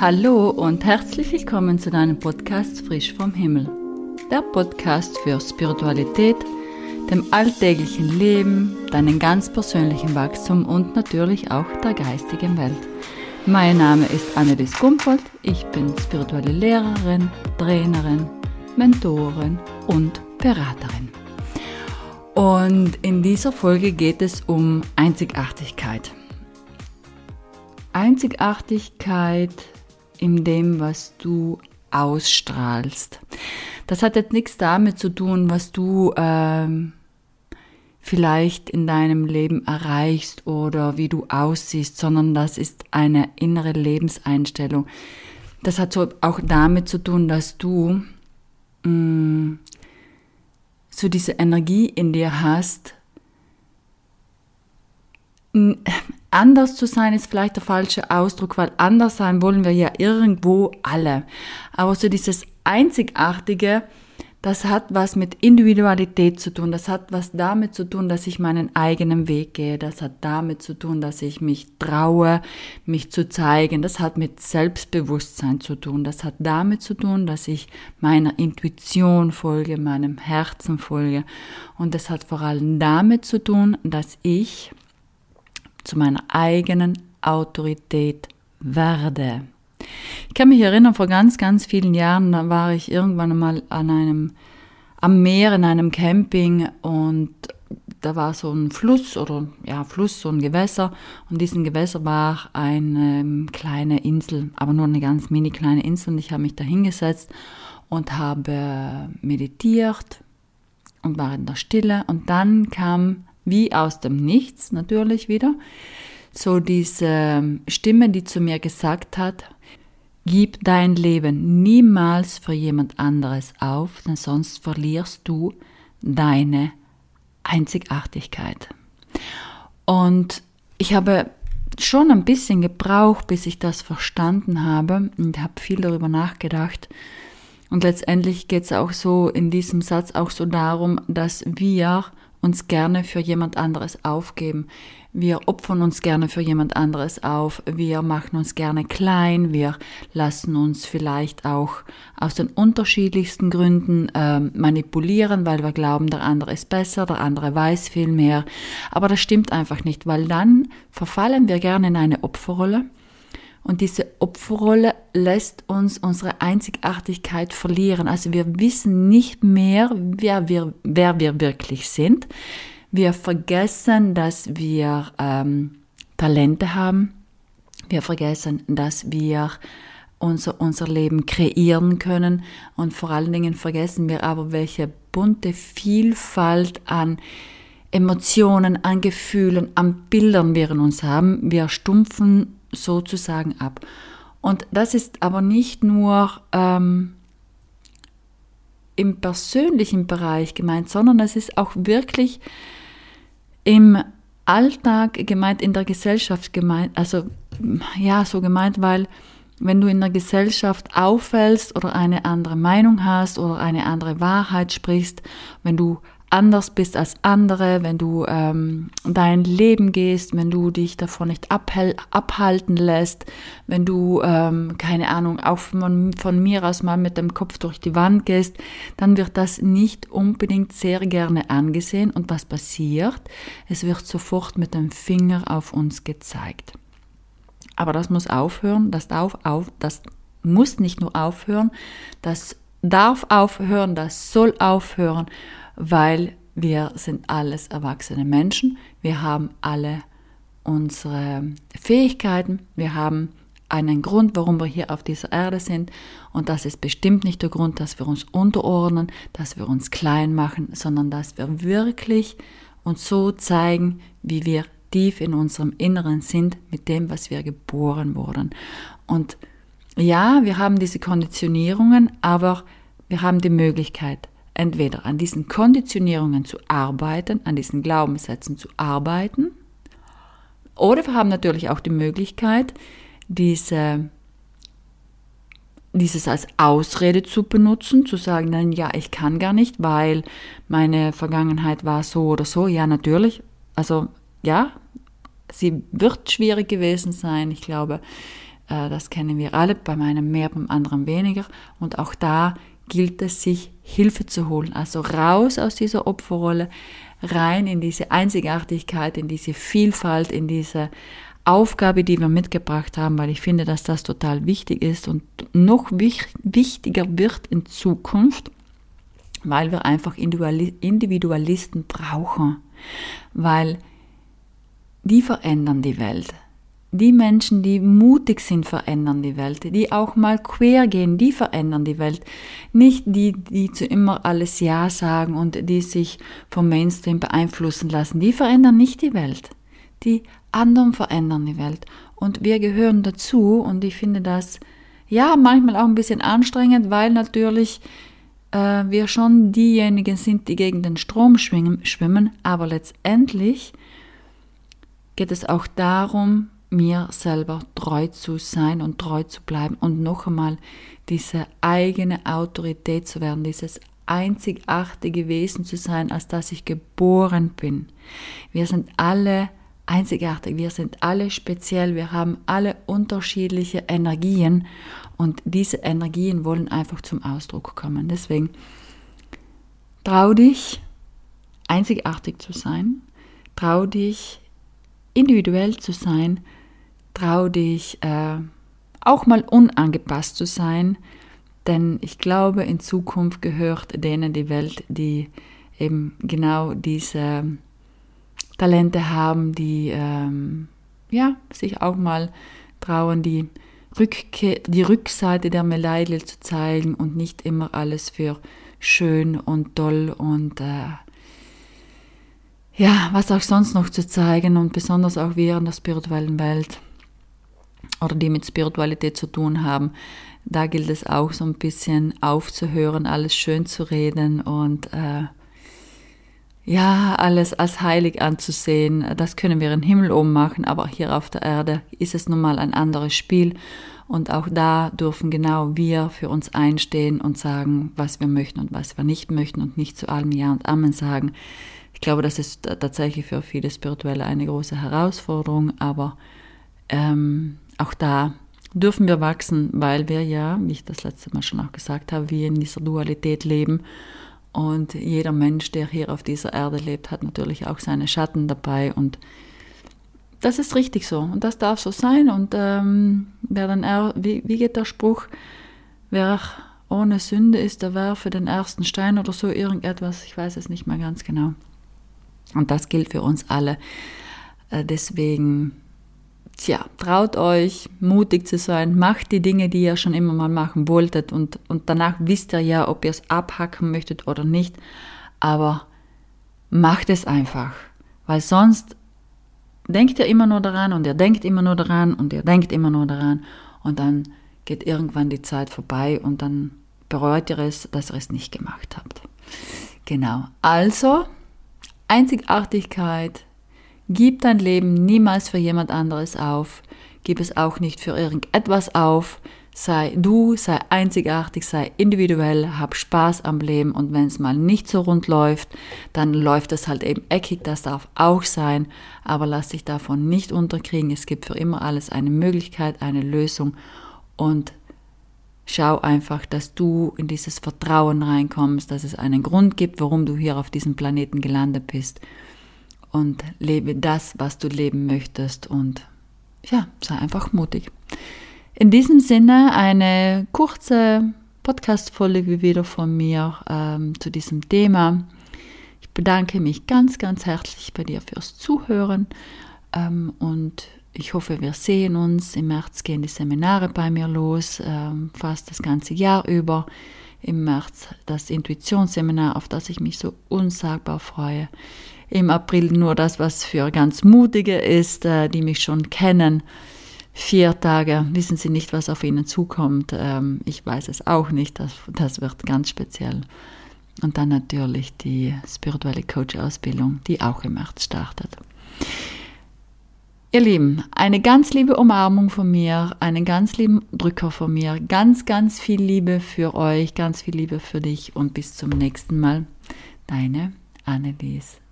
Hallo und herzlich willkommen zu deinem Podcast Frisch vom Himmel. Der Podcast für Spiritualität, dem alltäglichen Leben, deinem ganz persönlichen Wachstum und natürlich auch der geistigen Welt. Mein Name ist Annelies Gumpold, ich bin spirituelle Lehrerin, Trainerin, Mentorin und Beraterin. Und in dieser Folge geht es um Einzigartigkeit. Einzigartigkeit in dem, was du ausstrahlst. Das hat jetzt nichts damit zu tun, was du ähm, vielleicht in deinem Leben erreichst oder wie du aussiehst, sondern das ist eine innere Lebenseinstellung. Das hat so auch damit zu tun, dass du mh, mm, so diese Energie in dir hast, anders zu sein ist vielleicht der falsche Ausdruck, weil anders sein wollen wir ja irgendwo alle. Aber so dieses Einzigartige, das hat was mit Individualität zu tun. Das hat was damit zu tun, dass ich meinen eigenen Weg gehe. Das hat damit zu tun, dass ich mich traue, mich zu zeigen. Das hat mit Selbstbewusstsein zu tun. Das hat damit zu tun, dass ich meiner Intuition folge, meinem Herzen folge. Und das hat vor allem damit zu tun, dass ich zu meiner eigenen Autorität werde. Ich kann mich erinnern, vor ganz, ganz vielen Jahren, da war ich irgendwann mal an einem, am Meer in einem Camping und da war so ein Fluss oder ja, Fluss, so ein Gewässer und diesen Gewässer war eine kleine Insel, aber nur eine ganz mini kleine Insel und ich habe mich da hingesetzt und habe meditiert und war in der Stille und dann kam wie aus dem Nichts natürlich wieder, so diese Stimme, die zu mir gesagt hat, gib dein Leben niemals für jemand anderes auf, denn sonst verlierst du deine Einzigartigkeit. Und ich habe schon ein bisschen gebraucht, bis ich das verstanden habe und habe viel darüber nachgedacht. Und letztendlich geht es auch so in diesem Satz auch so darum, dass wir uns gerne für jemand anderes aufgeben. Wir opfern uns gerne für jemand anderes auf. Wir machen uns gerne klein. Wir lassen uns vielleicht auch aus den unterschiedlichsten Gründen äh, manipulieren, weil wir glauben, der andere ist besser, der andere weiß viel mehr. Aber das stimmt einfach nicht, weil dann verfallen wir gerne in eine Opferrolle und diese Opferrolle lässt uns unsere Einzigartigkeit verlieren. Also wir wissen nicht mehr, wer wir, wer wir wirklich sind. Wir vergessen, dass wir ähm, Talente haben. Wir vergessen, dass wir unser, unser Leben kreieren können. Und vor allen Dingen vergessen wir aber, welche bunte Vielfalt an Emotionen, an Gefühlen, an Bildern wir in uns haben. Wir stumpfen sozusagen ab. Und das ist aber nicht nur ähm, im persönlichen Bereich gemeint, sondern es ist auch wirklich im Alltag gemeint, in der Gesellschaft gemeint, also ja, so gemeint, weil wenn du in der Gesellschaft auffällst oder eine andere Meinung hast oder eine andere Wahrheit sprichst, wenn du anders bist als andere, wenn du ähm, dein Leben gehst, wenn du dich davon nicht abhalten lässt, wenn du, ähm, keine Ahnung, auch von, von mir aus mal mit dem Kopf durch die Wand gehst, dann wird das nicht unbedingt sehr gerne angesehen. Und was passiert? Es wird sofort mit dem Finger auf uns gezeigt. Aber das muss aufhören, das darf auf, das muss nicht nur aufhören, das darf aufhören, das soll aufhören weil wir sind alles erwachsene Menschen, wir haben alle unsere Fähigkeiten, wir haben einen Grund, warum wir hier auf dieser Erde sind. Und das ist bestimmt nicht der Grund, dass wir uns unterordnen, dass wir uns klein machen, sondern dass wir wirklich uns so zeigen, wie wir tief in unserem Inneren sind mit dem, was wir geboren wurden. Und ja, wir haben diese Konditionierungen, aber wir haben die Möglichkeit, entweder an diesen Konditionierungen zu arbeiten, an diesen Glaubenssätzen zu arbeiten, oder wir haben natürlich auch die Möglichkeit, diese, dieses als Ausrede zu benutzen, zu sagen, nein, ja, ich kann gar nicht, weil meine Vergangenheit war so oder so. Ja, natürlich. Also ja, sie wird schwierig gewesen sein. Ich glaube, Äh, das kennen wir alle, bei meinem mehr, beim anderen weniger. Und auch da gilt es, sich Hilfe zu holen. Also raus aus dieser Opferrolle, rein in diese Einzigartigkeit, in diese Vielfalt, in diese Aufgabe, die wir mitgebracht haben, weil ich finde, dass das total wichtig ist und noch wichtiger wird in Zukunft, weil wir einfach Individualisten brauchen, weil die verändern die Welt. Die Menschen, die mutig sind, verändern die Welt. Die auch mal quer gehen, die verändern die Welt. Nicht die, die zu immer alles Ja sagen und die sich vom Mainstream beeinflussen lassen. Die verändern nicht die Welt. Die anderen verändern die Welt. Und wir gehören dazu und ich finde das ja manchmal auch ein bisschen anstrengend, weil natürlich äh, wir schon diejenigen sind, die gegen den Strom schwimmen, aber letztendlich geht es auch darum, mir selber treu zu sein und treu zu bleiben und noch einmal diese eigene Autorität zu werden, dieses einzigartige Wesen zu sein, als dass ich geboren bin. Wir sind alle einzigartig, wir sind alle speziell, wir haben alle unterschiedliche Energien und diese Energien wollen einfach zum Ausdruck kommen. Deswegen trau dich, einzigartig zu sein, trau dich, individuell zu sein, trau dich, äh, auch mal unangepasst zu sein, denn ich glaube, in Zukunft gehört denen die Welt, die eben genau diese Talente haben, die ähm, ja, sich auch mal trauen, die, Rückkehr, die Rückseite der Medaille zu zeigen und nicht immer alles für schön und toll und äh, ja, was auch sonst noch zu zeigen und besonders auch wir in der spirituellen Welt oder die mit Spiritualität zu tun haben, da gilt es auch so ein bisschen aufzuhören, alles schön zu reden und äh, ja, alles als heilig anzusehen. Das können wir im Himmel oben machen, aber hier auf der Erde ist es nun mal ein anderes Spiel. Und auch da dürfen genau wir für uns einstehen und sagen, was wir möchten und was wir nicht möchten und nicht zu allem Ja und Amen sagen. Ich glaube, das ist tatsächlich für viele Spirituelle eine große Herausforderung, aber ähm, auch da dürfen wir wachsen, weil wir ja, wie ich das letzte Mal schon auch gesagt habe, wir in dieser Dualität leben. Und jeder Mensch, der hier auf dieser Erde lebt, hat natürlich auch seine Schatten dabei. Und das ist richtig so. Und das darf so sein. Und ähm, wer dann, wie, wie geht der Spruch? Wer ohne Sünde ist, der werfe den ersten Stein oder so irgendetwas. Ich weiß es nicht mehr ganz genau. Und das gilt für uns alle. Äh, deswegen tja, traut euch, mutig zu sein, macht die Dinge, die ihr schon immer mal machen wolltet und, und danach wisst ihr ja, ob ihr es abhacken möchtet oder nicht, aber macht es einfach, weil sonst denkt ihr immer nur daran und ihr denkt immer nur daran und ihr denkt immer nur daran und dann geht irgendwann die Zeit vorbei und dann bereut ihr es, dass ihr es nicht gemacht habt. Genau, also Einzigartigkeit, Gib dein Leben niemals für jemand anderes auf. Gib es auch nicht für irgendetwas auf. Sei du, sei einzigartig, sei individuell, hab Spaß am Leben und wenn es mal nicht so rund läuft, dann läuft es halt eben eckig, das darf auch sein, aber lass dich davon nicht unterkriegen. Es gibt für immer alles eine Möglichkeit, eine Lösung und schau einfach, dass du in dieses Vertrauen reinkommst, dass es einen Grund gibt, warum du hier auf diesem Planeten gelandet bist und lebe das, was du leben möchtest und ja, sei einfach mutig. In diesem Sinne eine kurze Podcast-Folge wieder von mir ähm, zu diesem Thema. Ich bedanke mich ganz, ganz herzlich bei dir fürs Zuhören ähm, und ich hoffe, wir sehen uns. Im März gehen die Seminare bei mir los, ähm, fast das ganze Jahr über. Im März das Intuitionsseminar, auf das ich mich so unsagbar freue im April nur das, was für ganz Mutige ist, äh, die mich schon kennen. Vier Tage wissen sie nicht, was auf ihnen zukommt. Ähm, ich weiß es auch nicht. Das, das wird ganz speziell. Und dann natürlich die spirituelle Coach-Ausbildung, die auch im März startet. Ihr Lieben, eine ganz liebe Umarmung von mir, einen ganz lieben Drücker von mir, ganz, ganz viel Liebe für euch, ganz viel Liebe für dich und bis zum nächsten Mal. Deine Annelies.